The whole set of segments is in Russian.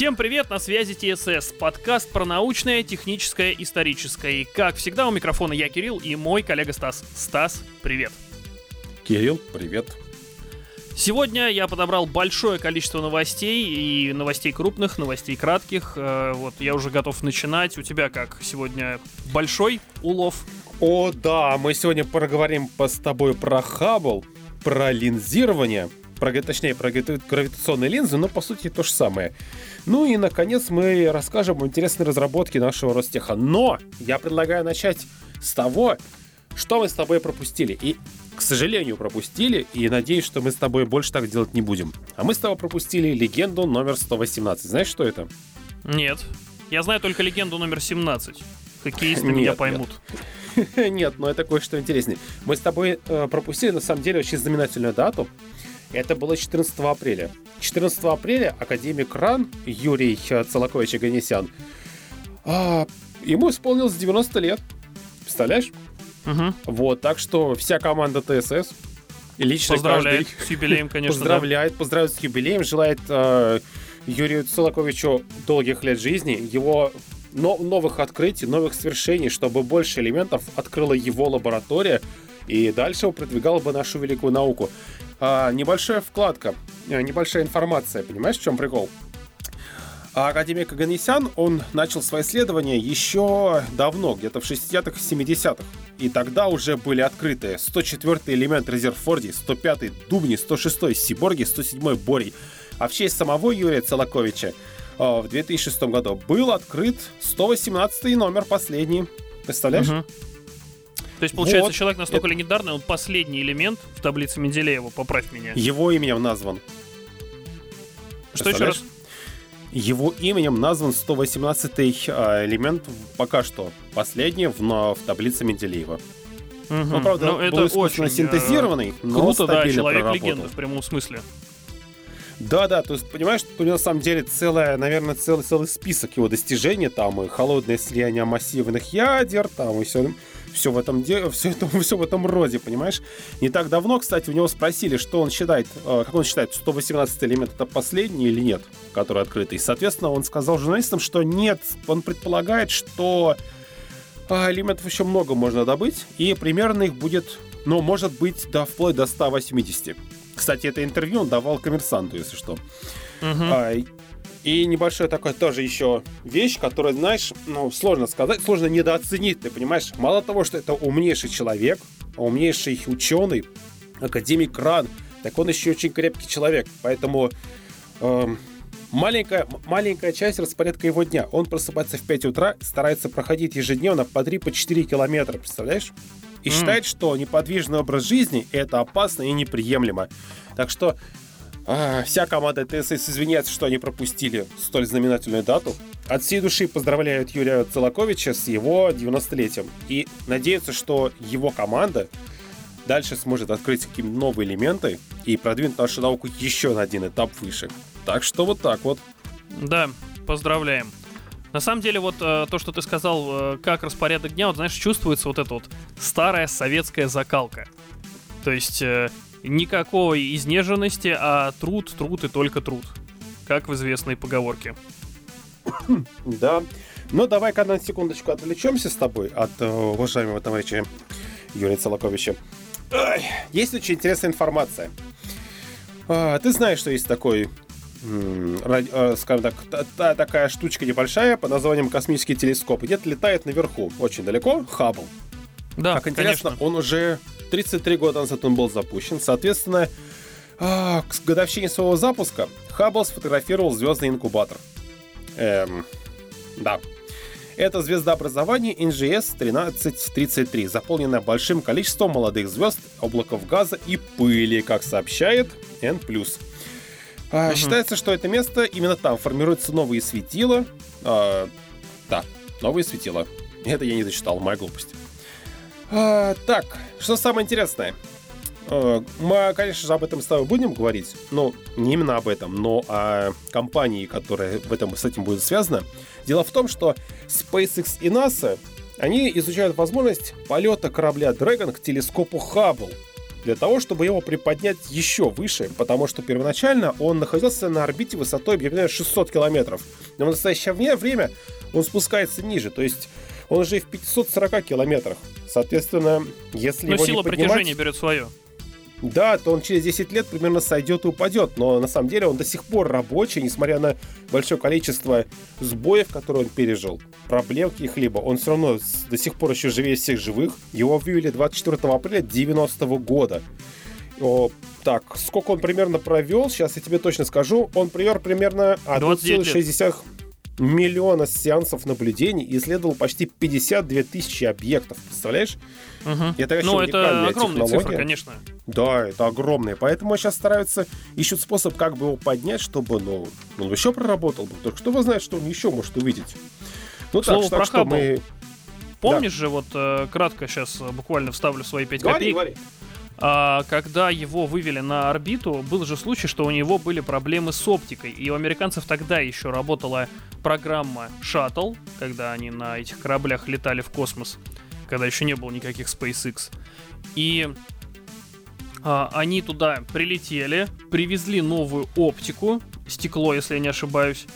Всем привет, на связи ТСС, подкаст про научное, техническое, историческое. И как всегда у микрофона я Кирилл и мой коллега Стас. Стас, привет. Кирилл, привет. Сегодня я подобрал большое количество новостей, и новостей крупных, новостей кратких. Э, вот, я уже готов начинать. У тебя как сегодня большой улов? О, да, мы сегодня поговорим с тобой про Хаббл, про линзирование, про, точнее, про гравитационные линзы, но по сути то же самое. Ну и, наконец, мы расскажем о интересной разработке нашего Ростеха. Но я предлагаю начать с того, что мы с тобой пропустили. И к сожалению, пропустили, и надеюсь, что мы с тобой больше так делать не будем. А мы с тобой пропустили легенду номер 118. Знаешь, что это? Нет. Я знаю только легенду номер 17. Хоккеисты нет, меня поймут. Нет. нет, но это кое-что интереснее. Мы с тобой э, пропустили, на самом деле, очень знаменательную дату. Это было 14 апреля. 14 апреля академик РАН Юрий Целакович Аганесян, а, ему исполнилось 90 лет. Представляешь? Угу. Вот, так что вся команда ТСС и лично поздравляет каждый с юбилеем, конечно. Поздравляет, да. поздравляет с юбилеем, желает э, Юрию Целаковичу долгих лет жизни, его но, новых открытий, новых свершений, чтобы больше элементов открыла его лаборатория и дальше он продвигал бы нашу великую науку. А, небольшая вкладка, э, небольшая информация, понимаешь, в чем прикол? А академик Аганесян, он начал свои исследования еще давно, где-то в 60-х, 70-х. И тогда уже были открыты 104-й элемент Резерфорди, 105-й Дубни, 106-й Сиборги, 107-й Борий. А в честь самого Юрия Целаковича в 2006 году был открыт 118 номер, последний. Представляешь? Угу. То есть, получается, вот. человек настолько Это... легендарный, он последний элемент в таблице Менделеева, поправь меня. Его именем назван. Что еще раз? Его именем назван 118-й а, элемент пока что последний в, в таблице Менделеева. Угу. Ну, правда, ну, это был искусственно очень, синтезированный, э, но круто, да, человек-легенда в прямом смысле. Да, да, то есть, понимаешь, у него на самом деле целая, наверное, целый, целый список его достижений, там и холодное слияние массивных ядер, там и все, все в этом все, это, все в этом роде, понимаешь? Не так давно, кстати, у него спросили, что он считает, э, как он считает, 118 элемент это последний или нет, который открытый. Соответственно, он сказал журналистам, что нет, он предполагает, что а, элементов еще много можно добыть, и примерно их будет, ну, может быть, до, вплоть до 180. Кстати, это интервью он давал коммерсанту, если что. А, и небольшая такая тоже еще вещь, которая, знаешь, ну, сложно сказать, сложно недооценить, ты понимаешь? Мало того, что это умнейший человек, умнейший ученый, академик Ран, так он еще очень крепкий человек. Поэтому э, маленькая, маленькая часть распорядка его дня. Он просыпается в 5 утра, старается проходить ежедневно по 3-4 по километра, представляешь? И mm. считает, что неподвижный образ жизни это опасно и неприемлемо. Так что а, вся команда ТСС извиняется, что они пропустили столь знаменательную дату. От всей души поздравляют Юрия Целаковича с его 90-летием и надеются, что его команда дальше сможет открыть какие-то новые элементы и продвинуть нашу науку еще на один этап выше. Так что вот так вот. Да, поздравляем. На самом деле, вот э, то, что ты сказал, э, как распорядок дня, вот знаешь, чувствуется вот эта вот старая советская закалка. То есть э, никакой изнеженности, а труд, труд и только труд. Как в известной поговорке. Да. Ну, давай-ка на секундочку отвлечемся с тобой от э, уважаемого товарища Юрия Целаковича. Есть очень интересная информация. А, ты знаешь, что есть такой скажем так, та, такая штучка небольшая под названием космический телескоп. Где-то летает наверху, очень далеко, Хаббл. Да, Как интересно, конечно. он уже 33 года назад он был запущен. Соответственно, а, к годовщине своего запуска Хаббл сфотографировал звездный инкубатор. Эм, да. Это звездообразование NGS 1333, заполненное большим количеством молодых звезд, облаков газа и пыли, как сообщает N+. Угу. Считается, что это место, именно там формируются новые светила. А, да, новые светила. Это я не зачитал, моя глупость. А, так, что самое интересное. А, мы, конечно же, об этом с тобой будем говорить, но не именно об этом, но о компании, которая в этом, с этим будет связана. Дело в том, что SpaceX и NASA, они изучают возможность полета корабля Dragon к телескопу Хаббл. Для того, чтобы его приподнять еще выше, потому что первоначально он находился на орбите высотой, я понимаю, 600 километров. Но в настоящее время он спускается ниже, то есть он уже в 540 километрах. Соответственно, если Но его сила не поднимать, притяжения берет свое. Да, то он через 10 лет примерно сойдет и упадет, но на самом деле он до сих пор рабочий, несмотря на большое количество сбоев, которые он пережил, проблем каких-либо. Он все равно до сих пор еще живее всех живых. Его вывели 24 апреля 90 года. О, так, сколько он примерно провел, сейчас я тебе точно скажу. Он провел примерно 29 лет. 1,6 миллиона сеансов наблюдений и исследовал почти 52 тысячи объектов. Представляешь? Мгм. Это, конечно, Ну, это огромные цифры, технология. конечно. Да, это огромное. Поэтому сейчас стараются, ищут способ, как бы его поднять, чтобы, ну, он еще проработал бы. Только что вы знаете, что он еще может увидеть. Ну, К слову, так, про так что Хаббл. мы... Помнишь же, вот э, кратко сейчас буквально вставлю свои 5 Говори, копеек. говори. А, когда его вывели на орбиту, был же случай, что у него были проблемы с оптикой. И у американцев тогда еще работала программа Shuttle, когда они на этих кораблях летали в космос, когда еще не было никаких SpaceX. И а, они туда прилетели, привезли новую оптику, стекло, если я не ошибаюсь.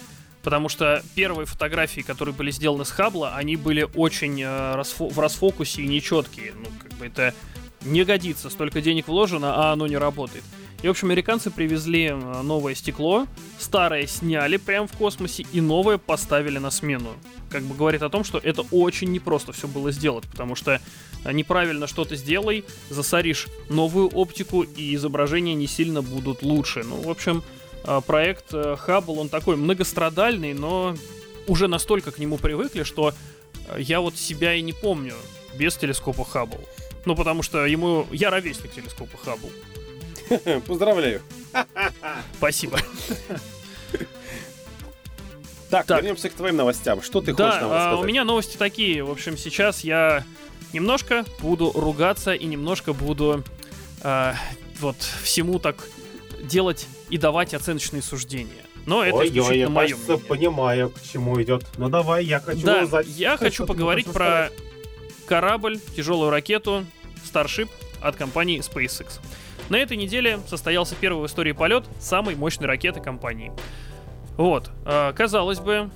Потому что первые фотографии, которые были сделаны с Хаббла, они были очень э, расфо- в расфокусе и нечеткие. Ну, как бы это не годится, столько денег вложено, а оно не работает. И, в общем, американцы привезли э, новое стекло, старое сняли прямо в космосе и новое поставили на смену. Как бы говорит о том, что это очень непросто все было сделать, потому что э, неправильно что-то сделай, засоришь новую оптику, и изображения не сильно будут лучше. Ну, в общем, э, проект Hubble, он такой многострадальный, но уже настолько к нему привыкли, что я вот себя и не помню без телескопа Хаббл. Ну, потому что ему... Я ровесник телескопа Хаббл. Поздравляю. Спасибо. Так, Так. вернемся к твоим новостям. Что ты хочешь нам Да, а, у рассказать? меня новости такие. В общем, сейчас я немножко буду ругаться и немножко буду а, вот всему так делать и давать оценочные суждения. Но это Ой, исключительно я, мое кажется, мнение. понимаю, к чему идет. Ну давай, я хочу Да, узнать, я хочу поговорить про рассказать. Корабль, тяжелую ракету Starship от компании SpaceX. На этой неделе состоялся первый в истории полет самой мощной ракеты компании. Вот, э, казалось бы,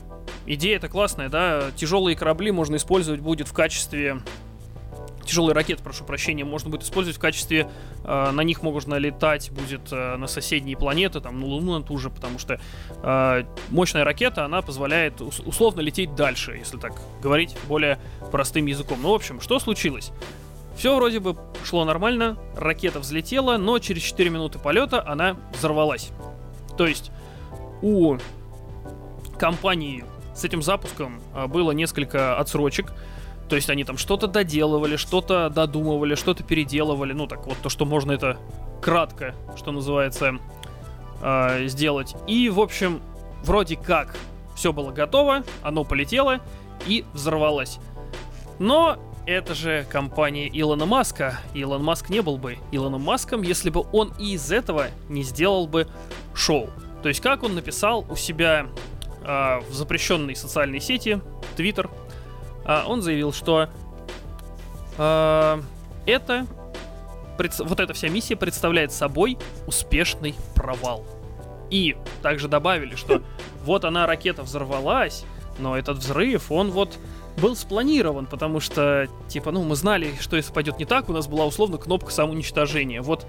идея-то классная, да, тяжелые корабли можно использовать будет в качестве тяжелые ракеты, прошу прощения, можно будет использовать в качестве, э, на них можно летать будет э, на соседние планеты, там, на Луну на ту же, потому что э, мощная ракета, она позволяет ус- условно лететь дальше, если так говорить более простым языком. Ну, в общем, что случилось? Все вроде бы шло нормально, ракета взлетела, но через 4 минуты полета она взорвалась. То есть у компании с этим запуском а, было несколько отсрочек. То есть они там что-то доделывали, что-то додумывали, что-то переделывали. Ну так вот, то, что можно это кратко, что называется, а, сделать. И, в общем, вроде как все было готово, оно полетело и взорвалось. Но это же компания Илона Маска. Илон Маск не был бы Илоном Маском, если бы он и из этого не сделал бы шоу. То есть, как он написал у себя а, в запрещенной социальной сети а, он заявил, что а, это вот эта вся миссия представляет собой успешный провал. И также добавили, что вот она, ракета, взорвалась, но этот взрыв, он вот был спланирован, потому что, типа, ну, мы знали, что если пойдет не так, у нас была условно кнопка самоуничтожения. Вот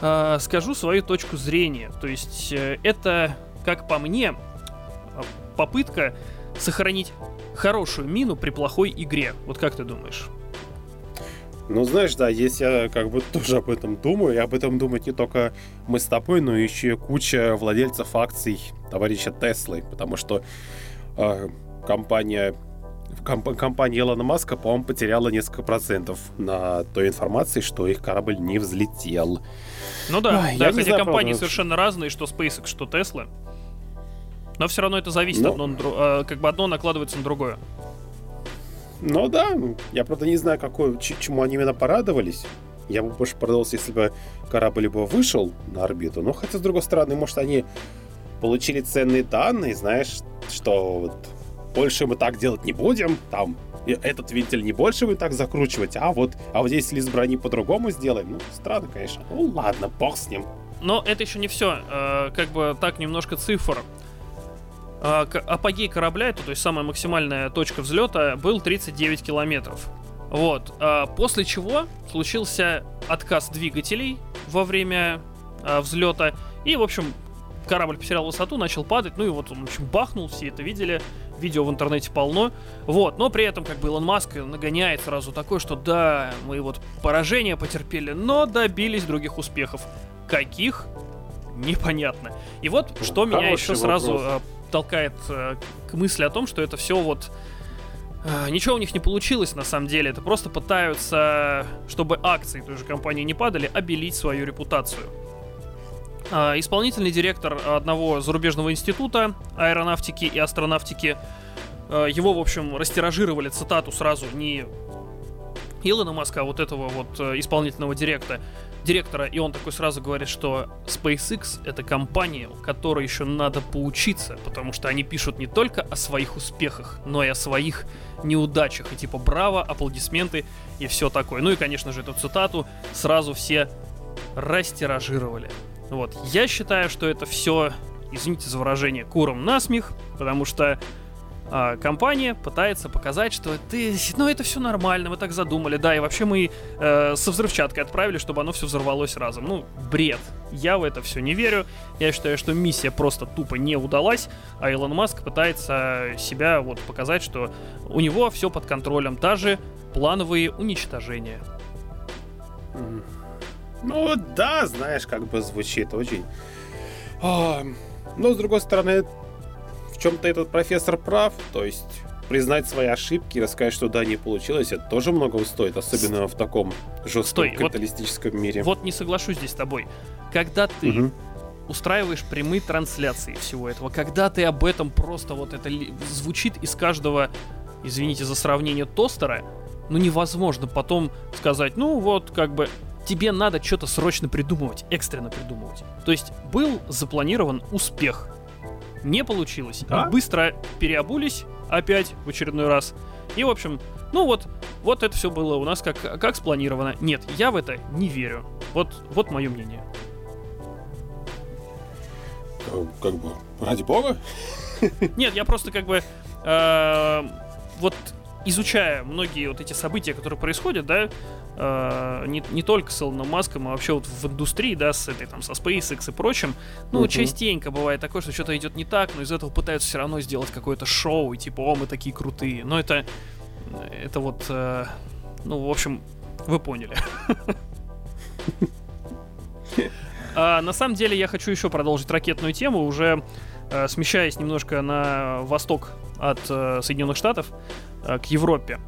а, скажу свою точку зрения. То есть э, это, как по мне, а, попытка сохранить хорошую мину при плохой игре. Вот как ты думаешь? Ну, знаешь, да, если я как бы тоже об этом думаю, и об этом думают не только мы с тобой, но еще и куча владельцев акций товарища Теслы, потому что э, компания комп- компания Илона Маска, по-моему, потеряла несколько процентов на той информации, что их корабль не взлетел. Ну да, Ай, да я хотя знаю, компании правда. совершенно разные, что SpaceX, что Tesla. Но все равно это зависит Ну. одно а, как бы одно накладывается на другое. Ну да, я, правда, не знаю, какой, чему они именно порадовались. Я бы больше порадовался, если бы корабль бы вышел на орбиту. Но хотя, с другой стороны, может, они получили ценные данные, знаешь, что вот больше мы так делать не будем, там этот вентиль не больше вы так закручивать, а вот, а вот здесь лист брони по-другому сделаем. Ну, странно, конечно. Ну, ладно, бог с ним. Но это еще не все. Э, как бы так немножко цифр. Э, апогей корабля, это, то есть самая максимальная точка взлета, был 39 километров. Вот. Э, после чего случился отказ двигателей во время э, взлета. И, в общем, корабль потерял высоту, начал падать. Ну и вот он, в общем, бахнул, все это видели. Видео в интернете полно. Вот. Но при этом, как бы, Илон Маск нагоняет сразу такое, что да, мы вот поражение потерпели, но добились других успехов. Каких? Непонятно. И вот что меня еще вопрос. сразу толкает э, к мысли о том, что это все вот э, ничего у них не получилось на самом деле. Это просто пытаются, чтобы акции той же компании не падали, обелить свою репутацию. Э, исполнительный директор одного зарубежного института аэронавтики и астронавтики э, его, в общем, растиражировали цитату сразу не Илона Маска, а вот этого вот исполнительного директора, директора, и он такой сразу говорит, что SpaceX это компания, которой еще надо поучиться, потому что они пишут не только о своих успехах, но и о своих неудачах. И типа браво, аплодисменты и все такое. Ну и, конечно же, эту цитату сразу все растиражировали. Вот. Я считаю, что это все, извините за выражение, куром насмех, потому что а, компания пытается показать, что ты, ну это все нормально, мы так задумали, да, и вообще мы э, со взрывчаткой отправили, чтобы оно все взорвалось разом. Ну, бред. Я в это все не верю. Я считаю, что миссия просто тупо не удалась, а Илон Маск пытается себя вот показать, что у него все под контролем, даже плановые уничтожения. Ну да, знаешь, как бы звучит очень. А, но с другой стороны, в чем-то этот профессор прав, то есть признать свои ошибки рассказать, что да, не получилось, это тоже много стоит, особенно в таком жестком Стой, капиталистическом вот, мире. Вот не соглашусь здесь с тобой. Когда ты угу. устраиваешь прямые трансляции всего этого, когда ты об этом просто вот это звучит из каждого, извините за сравнение, тостера, ну невозможно потом сказать, ну вот как бы тебе надо что-то срочно придумывать, экстренно придумывать. То есть был запланирован успех, не получилось. Да? Быстро переобулись опять в очередной раз. И, в общем, ну вот, вот это все было у нас как, как спланировано. Нет, я в это не верю. Вот, вот мое мнение. Э, как бы, ради бога? Нет, я просто как бы... Э, вот изучая многие вот эти события, которые происходят, да, э, не, не только с Илоном Маском, а вообще вот в индустрии, да, с этой там, со SpaceX и прочим, ну, uh-huh. частенько бывает такое, что что-то идет не так, но из этого пытаются все равно сделать какое-то шоу, и типа, о, мы такие крутые. Но это, это вот, э, ну, в общем, вы поняли. А, на самом деле я хочу еще продолжить ракетную тему, уже э, смещаясь немножко на восток от э, Соединенных Штатов к Европе.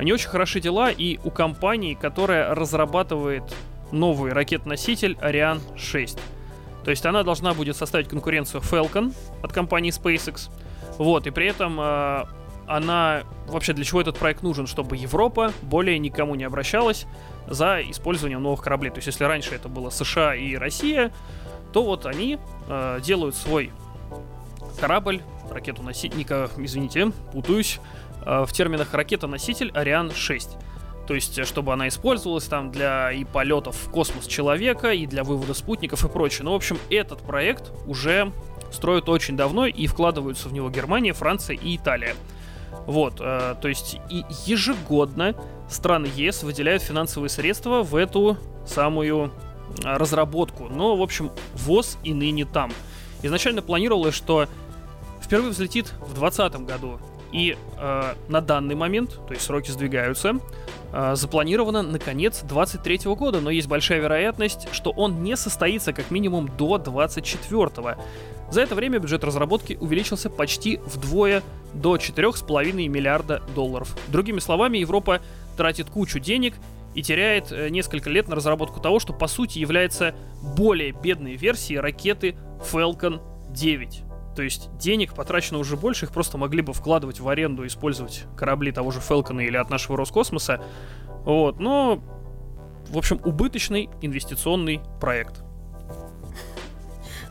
Не очень хороши дела и у компании, которая разрабатывает новый ракет-носитель Ariane 6. То есть она должна будет составить конкуренцию Falcon от компании SpaceX. Вот, и при этом э, она... Вообще, для чего этот проект нужен? Чтобы Европа более никому не обращалась за использованием новых кораблей. То есть, если раньше это было США и Россия, то вот они э, делают свой корабль, ракету-носитель, извините, путаюсь, Э, в терминах ракета-носитель Ариан 6. То есть, э, чтобы она использовалась там для и полетов в космос человека, и для вывода спутников и прочее. Ну, в общем, этот проект уже строят очень давно и вкладываются в него Германия, Франция и Италия. Вот, э, то есть и ежегодно страны ЕС выделяют финансовые средства в эту самую э, разработку. Но, в общем, ВОЗ и ныне там. Изначально планировалось, что впервые взлетит в 2020 году. И э, на данный момент, то есть сроки сдвигаются, э, запланировано на конец 23 года, но есть большая вероятность, что он не состоится как минимум до 24 -го. За это время бюджет разработки увеличился почти вдвое до 4,5 миллиарда долларов. Другими словами, Европа тратит кучу денег и теряет э, несколько лет на разработку того, что по сути является более бедной версией ракеты Falcon 9. То есть денег потрачено уже больше, их просто могли бы вкладывать в аренду, использовать корабли того же Фелкона или от нашего Роскосмоса. Вот, но, в общем, убыточный инвестиционный проект.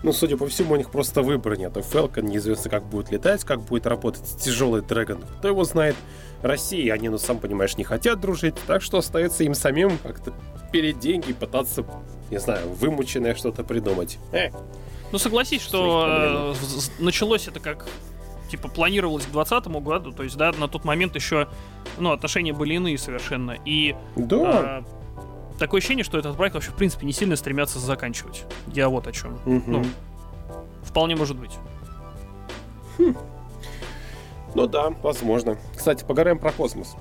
Ну, судя по всему, у них просто выбора нет. Falcon неизвестно, как будет летать, как будет работать тяжелый Dragon. Кто его знает? России они, ну, сам понимаешь, не хотят дружить, так что остается им самим как-то перед деньги пытаться, не знаю, вымученное что-то придумать. Э. Ну, согласись, что э, началось это как типа планировалось к 2020 году, то есть, да, на тот момент еще, ну, отношения были иные совершенно. И да. э, такое ощущение, что этот проект вообще, в принципе, не сильно стремятся заканчивать. Я вот о чем. Угу. Ну, вполне может быть. Хм. Ну да, возможно. Кстати, поговорим про космос.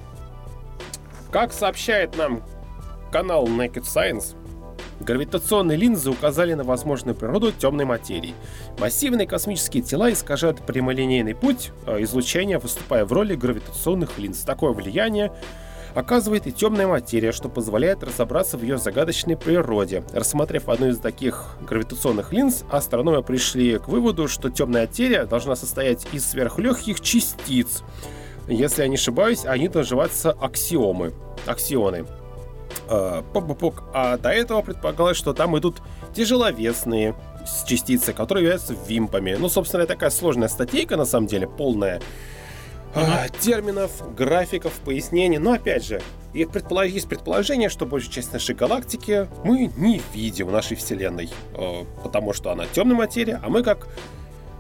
Как сообщает нам канал Naked Science, Гравитационные линзы указали на возможную природу темной материи. Массивные космические тела искажают прямолинейный путь э, излучения, выступая в роли гравитационных линз. Такое влияние оказывает и темная материя, что позволяет разобраться в ее загадочной природе. Рассмотрев одну из таких гравитационных линз, астрономы пришли к выводу, что темная материя должна состоять из сверхлегких частиц. Если я не ошибаюсь, они называются аксиомы, аксионы. А, а до этого предполагалось, что там идут тяжеловесные частицы, которые являются вимпами. Ну, собственно, такая сложная статейка, на самом деле, полная а, терминов, графиков, пояснений. Но опять же, есть предположение, что большая часть нашей галактики мы не видим в нашей Вселенной, а, потому что она темная материя, а мы как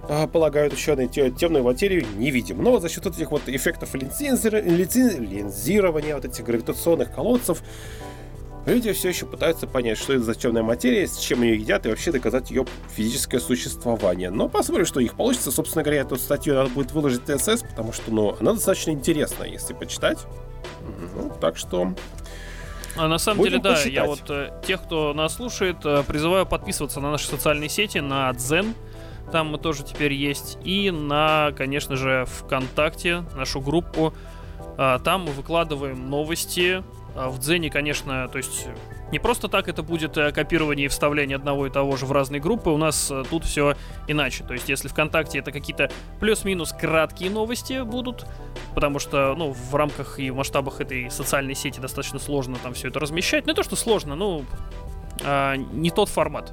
а, полагают ученые, темную материю не видим. Но за счет этих вот эффектов линзирования, вот этих гравитационных колодцев, Люди все еще пытаются понять, что это за темная материя, с чем ее едят, и вообще доказать ее физическое существование. Но посмотрим, что у них получится. Собственно говоря, эту статью надо будет выложить в ТСС, потому что, ну, она достаточно интересная, если почитать. Ну, так что... А на самом Будем деле, да, почитать. я вот э, тех, кто нас слушает, э, призываю подписываться на наши социальные сети, на Дзен, там мы тоже теперь есть, и на, конечно же, ВКонтакте, нашу группу. Э, там мы выкладываем новости, а в Дзене, конечно, то есть не просто так это будет э, копирование и вставление одного и того же в разные группы, у нас э, тут все иначе. То есть если ВКонтакте это какие-то плюс-минус краткие новости будут, потому что, ну, в рамках и в масштабах этой социальной сети достаточно сложно там все это размещать. Не то, что сложно, ну, а, не тот формат.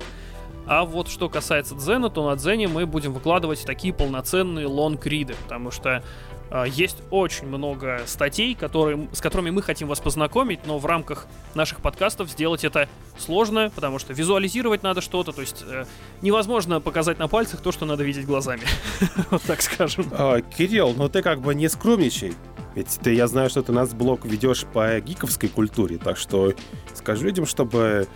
А вот что касается Дзена, то на Дзене мы будем выкладывать такие полноценные лонг-риды, потому что а, есть очень много статей, которые, с которыми мы хотим вас познакомить, но в рамках наших подкастов сделать это сложно, потому что визуализировать надо что-то, то есть э, невозможно показать на пальцах то, что надо видеть глазами. вот так скажем. А, Кирилл, ну ты как бы не скромничай. Ведь ты, я знаю, что ты нас блог ведешь по гиковской культуре, так что скажи людям, чтобы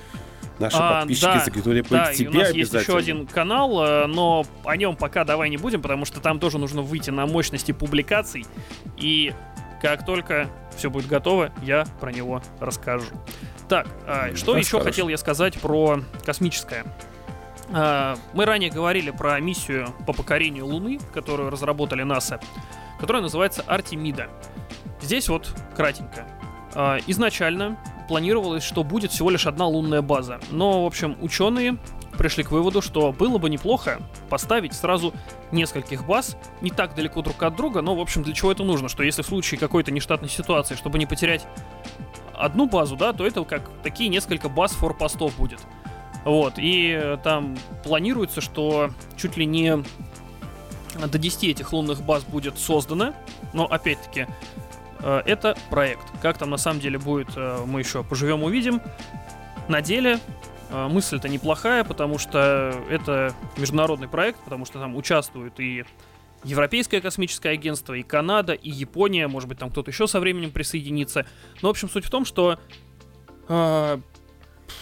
Наши а, подписчики да, заглянули по да, тебе у нас есть еще один канал, э, но о нем пока давай не будем, потому что там тоже нужно выйти на мощности публикаций. И как только все будет готово, я про него расскажу. Так, а, что Расскажешь. еще хотел я сказать про космическое? А, мы ранее говорили про миссию по покорению Луны, которую разработали НАСА, которая называется Артемида. Здесь вот кратенько. А, изначально планировалось, что будет всего лишь одна лунная база. Но, в общем, ученые пришли к выводу, что было бы неплохо поставить сразу нескольких баз, не так далеко друг от друга, но, в общем, для чего это нужно? Что если в случае какой-то нештатной ситуации, чтобы не потерять одну базу, да, то это как такие несколько баз форпостов будет. Вот, и там планируется, что чуть ли не до 10 этих лунных баз будет создано, но, опять-таки, Э, это проект. Как там на самом деле будет, э, мы еще поживем, увидим. На деле э, мысль-то неплохая, потому что это международный проект, потому что там участвуют и Европейское космическое агентство, и Канада, и Япония, может быть, там кто-то еще со временем присоединится. Но, в общем, суть в том, что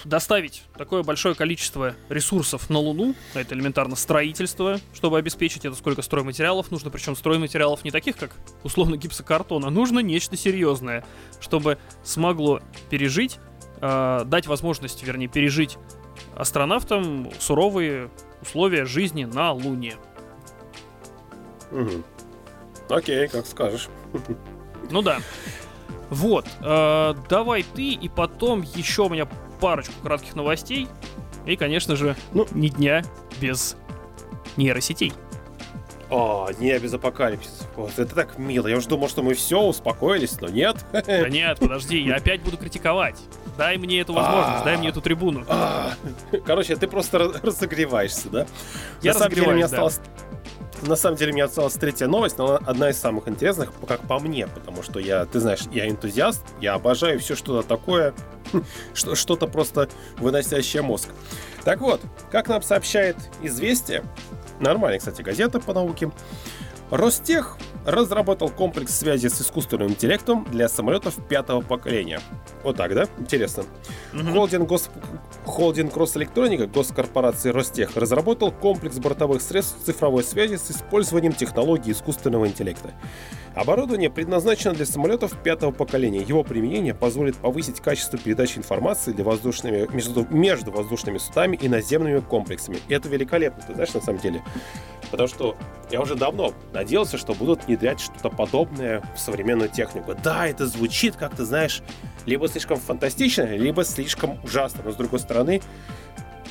доставить такое большое количество ресурсов на Луну, это элементарно строительство, чтобы обеспечить это, сколько стройматериалов нужно, причем стройматериалов не таких, как условно гипсокартон, а нужно нечто серьезное, чтобы смогло пережить, э, дать возможность, вернее, пережить астронавтам суровые условия жизни на Луне. Угу. Окей, как скажешь. Ну да. Вот, э, давай ты, и потом еще у меня парочку кратких новостей. И, конечно же, ну, ни дня без нейросетей. О, не без апокалипсиса. Вот, это так мило. Я уже думал, что мы все, успокоились, но нет. Да нет, подожди, я опять буду критиковать. дай мне эту возможность, дай мне эту трибуну. А, короче, ты просто разогреваешься, да? Я На самом деле, мне разогреваюсь, да. на самом деле, мне осталась третья новость, но она одна из самых интересных, как по мне, потому что я, ты знаешь, я энтузиаст, я обожаю все что-то такое, что-то просто выносящее мозг. Так вот, как нам сообщает «Известия», нормальная, кстати, газета по науке, Ростех разработал комплекс связи с искусственным интеллектом для самолетов пятого поколения. Вот так, да? Интересно. Мгм. Холдинг, гос... Холдинг Росэлектроника госкорпорации Ростех разработал комплекс бортовых средств цифровой связи с использованием технологий искусственного интеллекта. Оборудование предназначено для самолетов пятого поколения. Его применение позволит повысить качество передачи информации для воздушными, между, между воздушными судами и наземными комплексами. И это великолепно, ты знаешь, на самом деле. Потому что я уже давно надеялся, что будут внедрять что-то подобное в современную технику. Да, это звучит, как ты знаешь, либо слишком фантастично, либо слишком ужасно. Но с другой стороны,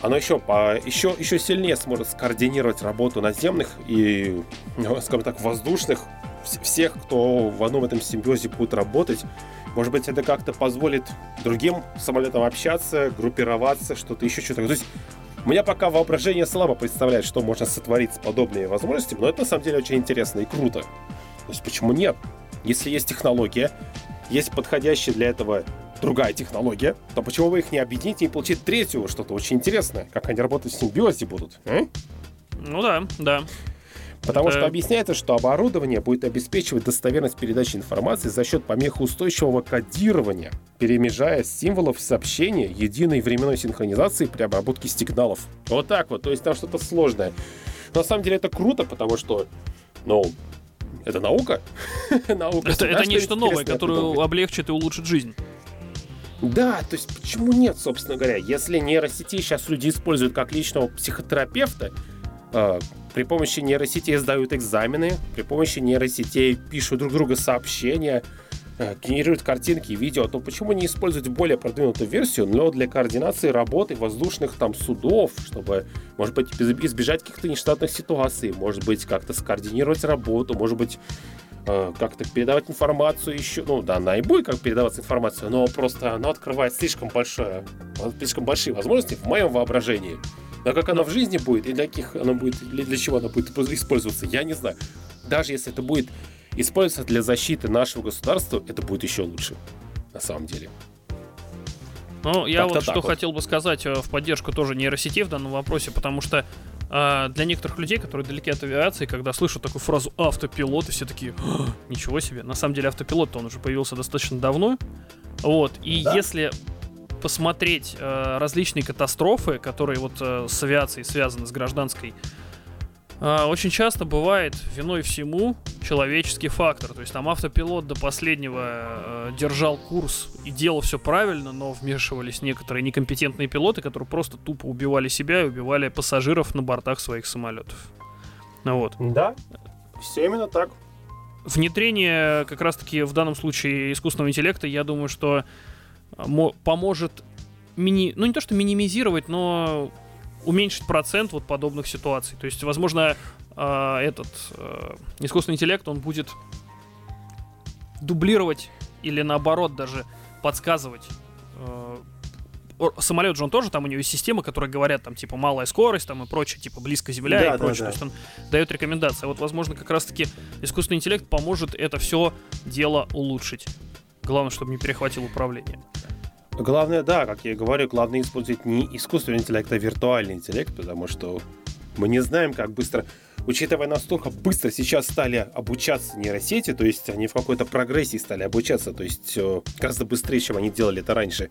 оно еще, по, еще, еще сильнее сможет скоординировать работу наземных и, ну, скажем так, воздушных, вс- всех, кто в одном этом симбиозе будет работать. Может быть, это как-то позволит другим самолетам общаться, группироваться, что-то еще что-то. То есть у меня пока воображение слабо представляет, что можно сотворить с подобными возможностями, но это на самом деле очень интересно и круто. То есть почему нет? Если есть технология, есть подходящая для этого другая технология, то почему бы их не объединить и не получить третью, что-то очень интересное? Как они работать в симбиозе будут? а? Ну да, да. Потому что объясняется, что оборудование будет обеспечивать достоверность передачи информации за счет помехоустойчивого кодирования, перемежая символов сообщения единой временной синхронизации при обработке сигналов. Вот так вот, то есть там что-то сложное. Но на самом деле это круто, потому что, ну, это наука. наука. Это, это нечто новое, которое облегчит и улучшит жизнь. Да, то есть почему нет, собственно говоря? Если нейросети сейчас люди используют как личного психотерапевта, э, при помощи нейросетей сдают экзамены, при помощи нейросетей пишут друг другу сообщения, э, генерируют картинки и видео, то почему не использовать более продвинутую версию, но для координации работы воздушных там судов, чтобы, может быть, из- избежать каких-то нештатных ситуаций, может быть, как-то скоординировать работу, может быть, э, как-то передавать информацию еще. Ну да, она и будет как передаваться информация, но просто она открывает слишком большое, слишком большие возможности в моем воображении. Но как оно в жизни будет, и для каких оно будет, для чего оно будет использоваться, я не знаю. Даже если это будет использоваться для защиты нашего государства, это будет еще лучше. На самом деле. Ну, я вот что вот. хотел бы сказать э, в поддержку тоже нейросетей в данном вопросе, потому что э, для некоторых людей, которые далеки от авиации, когда слышат такую фразу автопилот, и все такие, «А, ничего себе. На самом деле автопилот он уже появился достаточно давно. Вот. И Да. если посмотреть э, различные катастрофы, которые вот э, с авиацией связаны, с гражданской, э, очень часто бывает виной всему человеческий фактор. То есть там автопилот до последнего э, держал курс и делал все правильно, но вмешивались некоторые некомпетентные пилоты, которые просто тупо убивали себя и убивали пассажиров на бортах своих самолетов. Ну вот. Да, все именно так. Внедрение как раз-таки в данном случае искусственного интеллекта, я думаю, что поможет мини... ну не то что минимизировать, но уменьшить процент вот подобных ситуаций. То есть, возможно, а, этот а, искусственный интеллект, он будет дублировать или наоборот даже подсказывать. э, Самолет же он тоже, там у него есть система, которая говорят, там, типа, малая скорость, там, и прочее, типа, близко земля Да, и да, прочее. да. То есть он дает рекомендации. А Вот, возможно, как раз-таки искусственный интеллект поможет это все дело улучшить. Главное, чтобы не перехватил управление. Главное, да, как я и говорю, главное использовать не искусственный интеллект, а виртуальный интеллект, потому что мы не знаем, как быстро, учитывая настолько быстро сейчас стали обучаться нейросети, то есть они в какой-то прогрессии стали обучаться, то есть э, гораздо быстрее, чем они делали это раньше.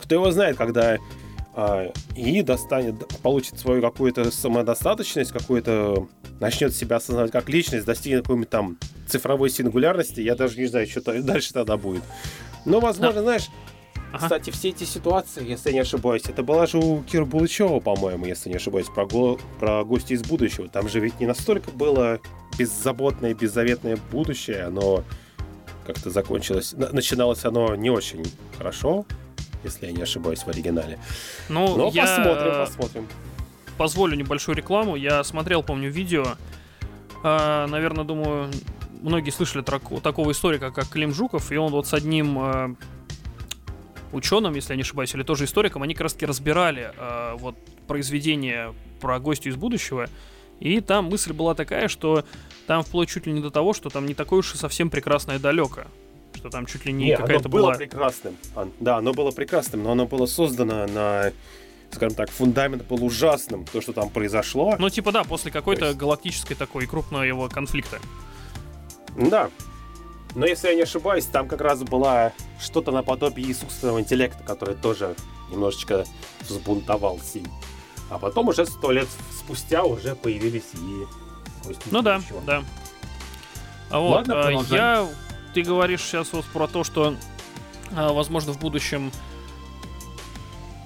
Кто его знает, когда а, ИИ достанет, получит свою какую-то самодостаточность, какую-то начнет себя осознавать как личность, достигнет какой-нибудь там цифровой сингулярности, я даже не знаю, что то- дальше тогда будет. Но, возможно, знаешь, Ага. кстати, все эти ситуации, если я не ошибаюсь, это была же у Кира Булычева, по-моему, если не ошибаюсь, про, го- про гости из будущего. Там же ведь не настолько было беззаботное, беззаветное будущее, оно как-то закончилось. на- Начиналось оно не очень хорошо, если я не ошибаюсь в оригинале. Ну, Но я посмотрим, э, посмотрим. позволю небольшую рекламу. Я смотрел, помню, видео. А, наверное, думаю, многие слышали траку- такого историка, как Клим Жуков, и он вот с одним э, ученым, если я не ошибаюсь, или тоже историком, они как раз таки разбирали э, вот произведение про гостю из будущего, и там мысль была такая, что там вплоть чуть ли не до того, что там не такое уж и совсем прекрасное далеко. Что там чуть ли не, не какая-то было была... прекрасным. Да, оно было прекрасным, но оно было создано на скажем так, фундамент был ужасным, то, что там произошло. Ну, типа, да, после какой-то есть... галактической такой крупного его конфликта. Да. Но если я не ошибаюсь, там как раз была что-то наподобие искусственного интеллекта, который тоже немножечко взбунтовался. А потом уже сто лет спустя уже появились и Ну да, да. А вот, Ладно, а, я... Ты говоришь сейчас вот про то, что, а, возможно, в будущем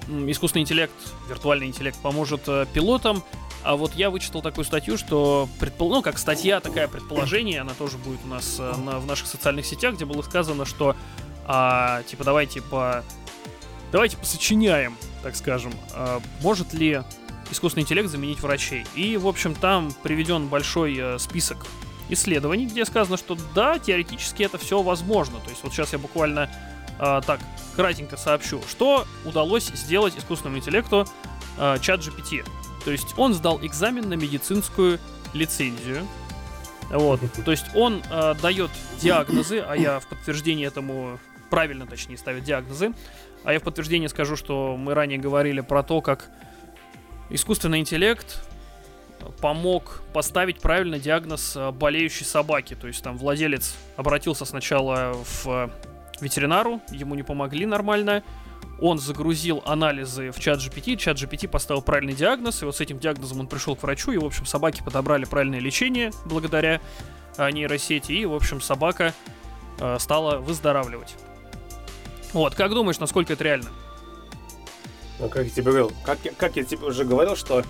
искусственный интеллект, виртуальный интеллект поможет э, пилотам. А вот я вычитал такую статью, что предпол... ну, как статья, такая предположение, она тоже будет у нас э, на, в наших социальных сетях, где было сказано, что а, типа давайте по давайте посочиняем, так скажем, а, может ли искусственный интеллект заменить врачей. И, в общем, там приведен большой э, список исследований, где сказано, что да, теоретически это все возможно. То есть вот сейчас я буквально э, так кратенько сообщу, что удалось сделать искусственному интеллекту э, чат GPT. То есть он сдал экзамен на медицинскую лицензию. Вот. То есть он э, дает диагнозы, а я в подтверждение этому правильно, точнее, ставит диагнозы. А я в подтверждение скажу, что мы ранее говорили про то, как искусственный интеллект помог поставить правильно диагноз э, болеющей собаки. То есть там владелец обратился сначала в ветеринару, ему не помогли нормально, он загрузил анализы в чат GPT, чат GPT поставил правильный диагноз, и вот с этим диагнозом он пришел к врачу, и, в общем, собаки подобрали правильное лечение благодаря э, нейросети, и, в общем, собака э, стала выздоравливать. Вот, как думаешь, насколько это реально? Ну, как я тебе говорил, как, как я тебе уже говорил, что,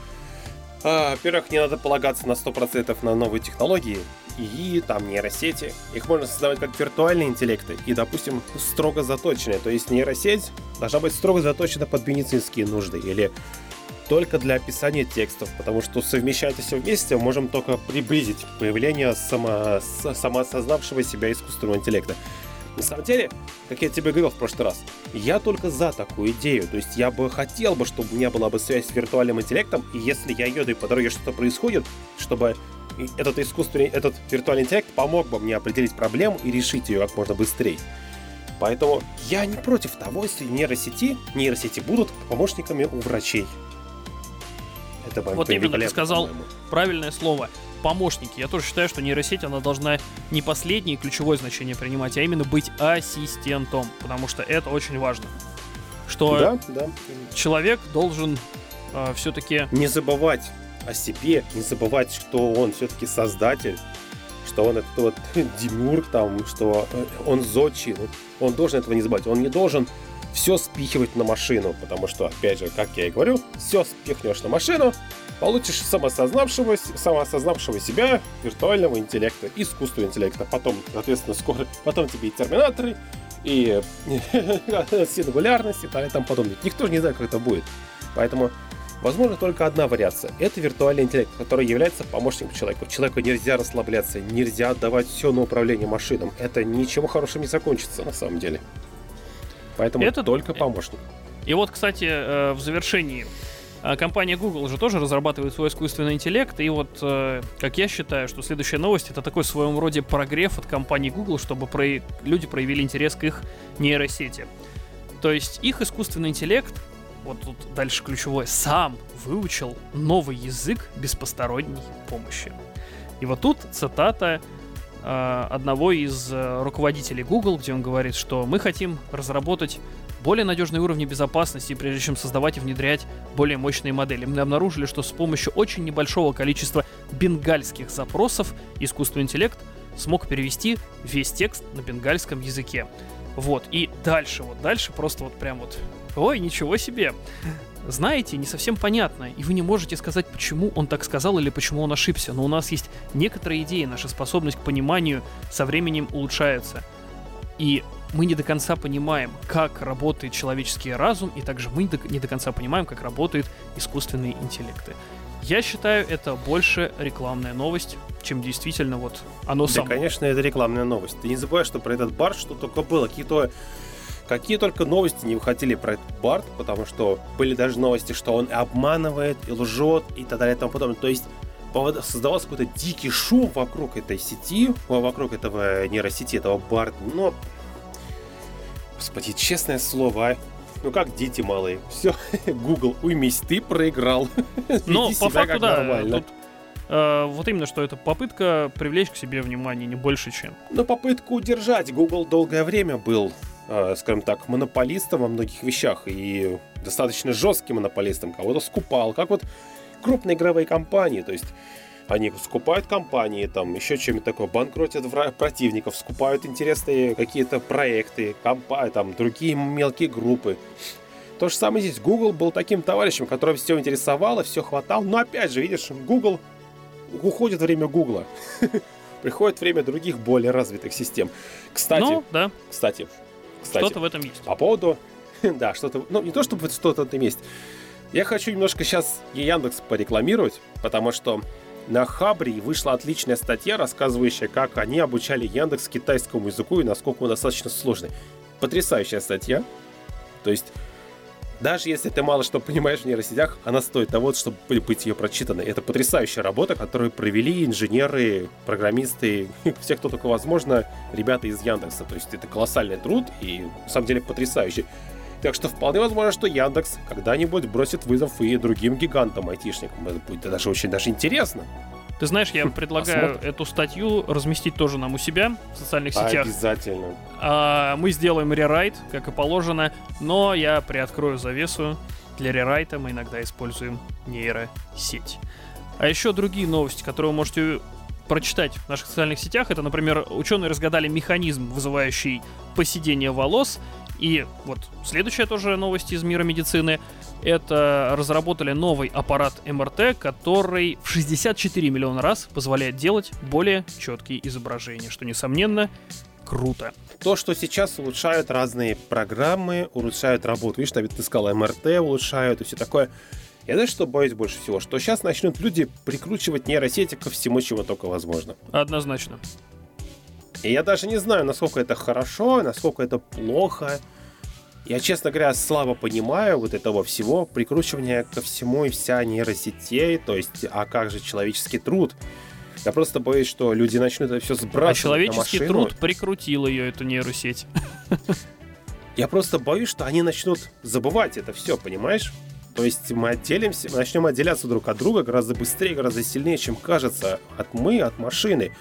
э, во-первых, не надо полагаться на 100% на новые технологии, и там нейросети. Их можно создавать как виртуальные интеллекты и, допустим, строго заточенные. То есть нейросеть должна быть строго заточена под медицинские нужды или только для описания текстов, потому что совмещать все вместе мы можем только приблизить появление само, самоосознавшего себя искусственного интеллекта. На самом деле, как я тебе говорил в прошлый раз, я только за такую идею. То есть я бы хотел бы, чтобы у меня была бы связь с виртуальным интеллектом, и если я еду и по дороге что-то происходит, чтобы этот искусственный, этот виртуальный интеллект помог бы мне определить проблему и решить ее как можно быстрее. Поэтому я не против того, если нейросети, нейросети будут помощниками у врачей. Это вот именно ты сказал правильное слово помощники. Я тоже считаю, что нейросеть, она должна не последнее ключевое значение принимать, а именно быть ассистентом, потому что это очень важно. Что да, да. человек должен э, все-таки... Не забывать о себе, не забывать, что он все-таки создатель, что он этот вот демюрг там, что э, он зодчий, он должен этого не забывать, он не должен все спихивать на машину, потому что, опять же, как я и говорю, все спихнешь на машину, получишь самосознавшего, самоосознавшего себя виртуального интеллекта, искусственного интеллекта. Потом, соответственно, скоро, потом тебе и терминаторы, и сингулярность и так и тому подобное. Никто же не знает, как это будет. Поэтому Возможно только одна вариация. Это виртуальный интеллект, который является помощником человека. Человеку нельзя расслабляться, нельзя отдавать все на управление машинам. Это ничего хорошим не закончится на самом деле. Поэтому это только помощник. И вот, кстати, э, в завершении э, компания Google уже тоже разрабатывает свой искусственный интеллект. И вот, э, как я считаю, что следующая новость это такой в своем роде прогрев от компании Google, чтобы про... люди проявили интерес к их нейросети. То есть их искусственный интеллект вот тут дальше ключевое, сам выучил новый язык без посторонней помощи. И вот тут цитата э, одного из э, руководителей Google, где он говорит, что мы хотим разработать более надежные уровни безопасности, прежде чем создавать и внедрять более мощные модели. Мы обнаружили, что с помощью очень небольшого количества бенгальских запросов искусственный интеллект смог перевести весь текст на бенгальском языке. Вот, и дальше, вот дальше просто вот прям вот Ой, ничего себе. Знаете, не совсем понятно, и вы не можете сказать, почему он так сказал или почему он ошибся, но у нас есть некоторые идеи, наша способность к пониманию со временем улучшается. И мы не до конца понимаем, как работает человеческий разум, и также мы не до конца понимаем, как работают искусственные интеллекты. Я считаю, это больше рекламная новость, чем действительно вот оно да, само. конечно, это рекламная новость. Ты не забывай, что про этот бар что только было. Какие-то какие только новости не выходили про этот Барт, потому что были даже новости, что он обманывает и лжет и так далее и тому подобное. То есть создавался какой-то дикий шум вокруг этой сети, вокруг этого нейросети, этого Барт. Но, господи, честное слово, а? Ну как дети малые. Все, Google, уймись, ты проиграл. Ну, по факту, да. Тут, э, вот именно, что это попытка привлечь к себе внимание, не больше, чем. Ну, попытка удержать. Google долгое время был, скажем так, монополистом во многих вещах. И достаточно жестким монополистом. Кого-то скупал. Как вот крупные игровые компании. То есть они скупают компании, там еще чем-то такое, банкротят противников, скупают интересные какие-то проекты, компа там другие мелкие группы. То же самое здесь. Google был таким товарищем, который все интересовало, все хватал. Но опять же, видишь, Google уходит время Google. Приходит время других более развитых систем. Кстати, ну, да. кстати, кстати, что-то в этом есть. По поводу, да, что-то, ну не то чтобы что-то в этом есть. Я хочу немножко сейчас Яндекс порекламировать, потому что на Хабре вышла отличная статья, рассказывающая, как они обучали Яндекс китайскому языку и насколько он достаточно сложный. Потрясающая статья. То есть, даже если ты мало что понимаешь в нейросетях, она стоит того, чтобы быть ее прочитанной. Это потрясающая работа, которую провели инженеры, программисты, все, кто только возможно, ребята из Яндекса. То есть это колоссальный труд и, на самом деле, потрясающий. Так что вполне возможно, что Яндекс когда-нибудь бросит вызов и другим гигантам айтишникам. Это будет даже очень даже интересно. Ты знаешь, я предлагаю Посмотрим. эту статью разместить тоже нам у себя в социальных сетях. Обязательно. А, мы сделаем рерайт, как и положено, но я приоткрою завесу. Для рерайта мы иногда используем нейросеть. А еще другие новости, которые вы можете прочитать в наших социальных сетях, это, например, ученые разгадали механизм, вызывающий поседение волос, и вот следующая тоже новость из мира медицины. Это разработали новый аппарат МРТ, который в 64 миллиона раз позволяет делать более четкие изображения, что, несомненно, круто. То, что сейчас улучшают разные программы, улучшают работу. Видишь, ты сказал, МРТ улучшают и все такое. Я знаешь, что боюсь больше всего? Что сейчас начнут люди прикручивать нейросети ко всему, чего только возможно. Однозначно. И я даже не знаю, насколько это хорошо, насколько это плохо. Я, честно говоря, слабо понимаю вот этого всего, прикручивания ко всему и вся нейросетей, то есть, а как же человеческий труд? Я просто боюсь, что люди начнут это все сбрасывать А человеческий труд прикрутил ее, эту нейросеть. Я просто боюсь, что они начнут забывать это все, понимаешь? То есть мы отделимся, мы начнем отделяться друг от друга гораздо быстрее, гораздо сильнее, чем кажется от мы, от машины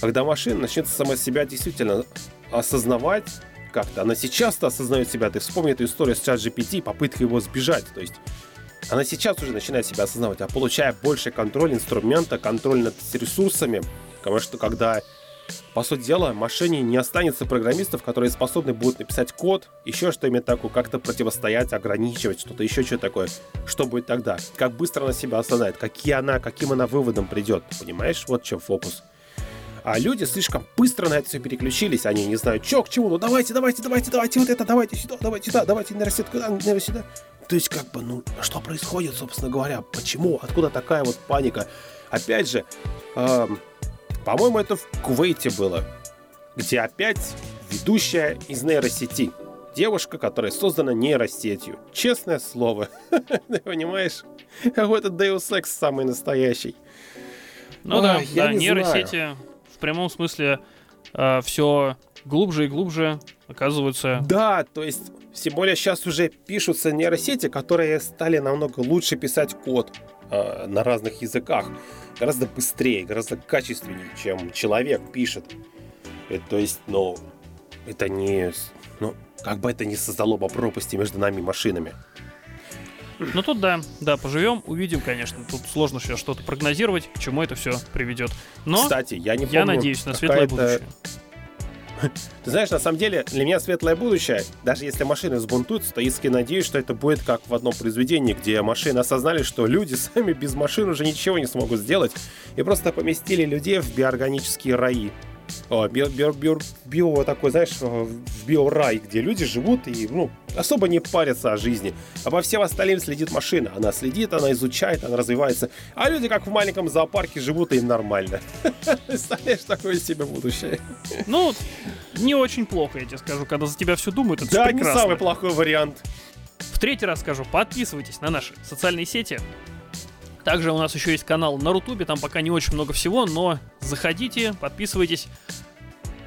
когда машина начнет сама себя действительно осознавать как-то. Она сейчас-то осознает себя. Ты вспомни эту историю с чат GPT, попытка его сбежать. То есть она сейчас уже начинает себя осознавать, а получая больше контроль инструмента, контроль над ресурсами, потому что когда по сути дела, машине не останется программистов, которые способны будут написать код, еще что-нибудь такое, как-то противостоять, ограничивать, что-то еще что такое. Что будет тогда? Как быстро она себя осознает? Какие она, каким она выводом придет? Понимаешь? Вот чем фокус. А люди слишком быстро на это все переключились, они не знают, что к чему, ну давайте, давайте, давайте, давайте, вот это, давайте сюда, давайте сюда, давайте нейросетку, наверное, сюда. То есть, как бы, ну, что происходит, собственно говоря, почему, откуда такая вот паника? Опять же, эм, по-моему, это в Кувейте было, где опять ведущая из нейросети. Девушка, которая создана нейросетью. Честное слово. Ты понимаешь? Какой-то Deus Ex самый настоящий. Ну да, да, нейросети в прямом смысле э, все глубже и глубже оказываются. Да, то есть, тем более сейчас уже пишутся нейросети, которые стали намного лучше писать код э, на разных языках. Гораздо быстрее, гораздо качественнее, чем человек пишет. Это, то есть, ну, это не... Ну, как бы это не создало бы пропасти между нами и машинами. Ну тут да, да, поживем, увидим, конечно. Тут сложно сейчас что-то прогнозировать, к чему это все приведет. Но Кстати, я не помню, Я надеюсь на светлое будущее. Ты знаешь, на самом деле, для меня светлое будущее, даже если машины сбунтуются, то искренне надеюсь, что это будет как в одном произведении, где машины осознали, что люди сами без машин уже ничего не смогут сделать, и просто поместили людей в биорганические раи. Био, био, био, био такой, знаешь, в биорай, где люди живут и, ну, особо не парятся о жизни. По всем остальным следит машина. Она следит, она изучает, она развивается. А люди, как в маленьком зоопарке, живут, и им нормально. Представляешь, такое себе будущее. Ну, не очень плохо, я тебе скажу, когда за тебя все думают, это Да, не самый плохой вариант. В третий раз скажу, подписывайтесь на наши социальные сети. Также у нас еще есть канал на Рутубе, там пока не очень много всего, но заходите, подписывайтесь.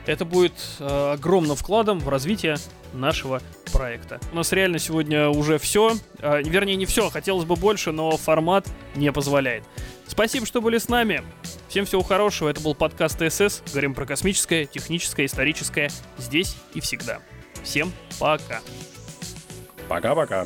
Это будет э, огромным вкладом в развитие нашего проекта. У нас реально сегодня уже все. Э, вернее, не все, хотелось бы больше, но формат не позволяет. Спасибо, что были с нами. Всем всего хорошего. Это был подкаст ТСС. Говорим про космическое, техническое, историческое здесь и всегда. Всем пока. Пока-пока.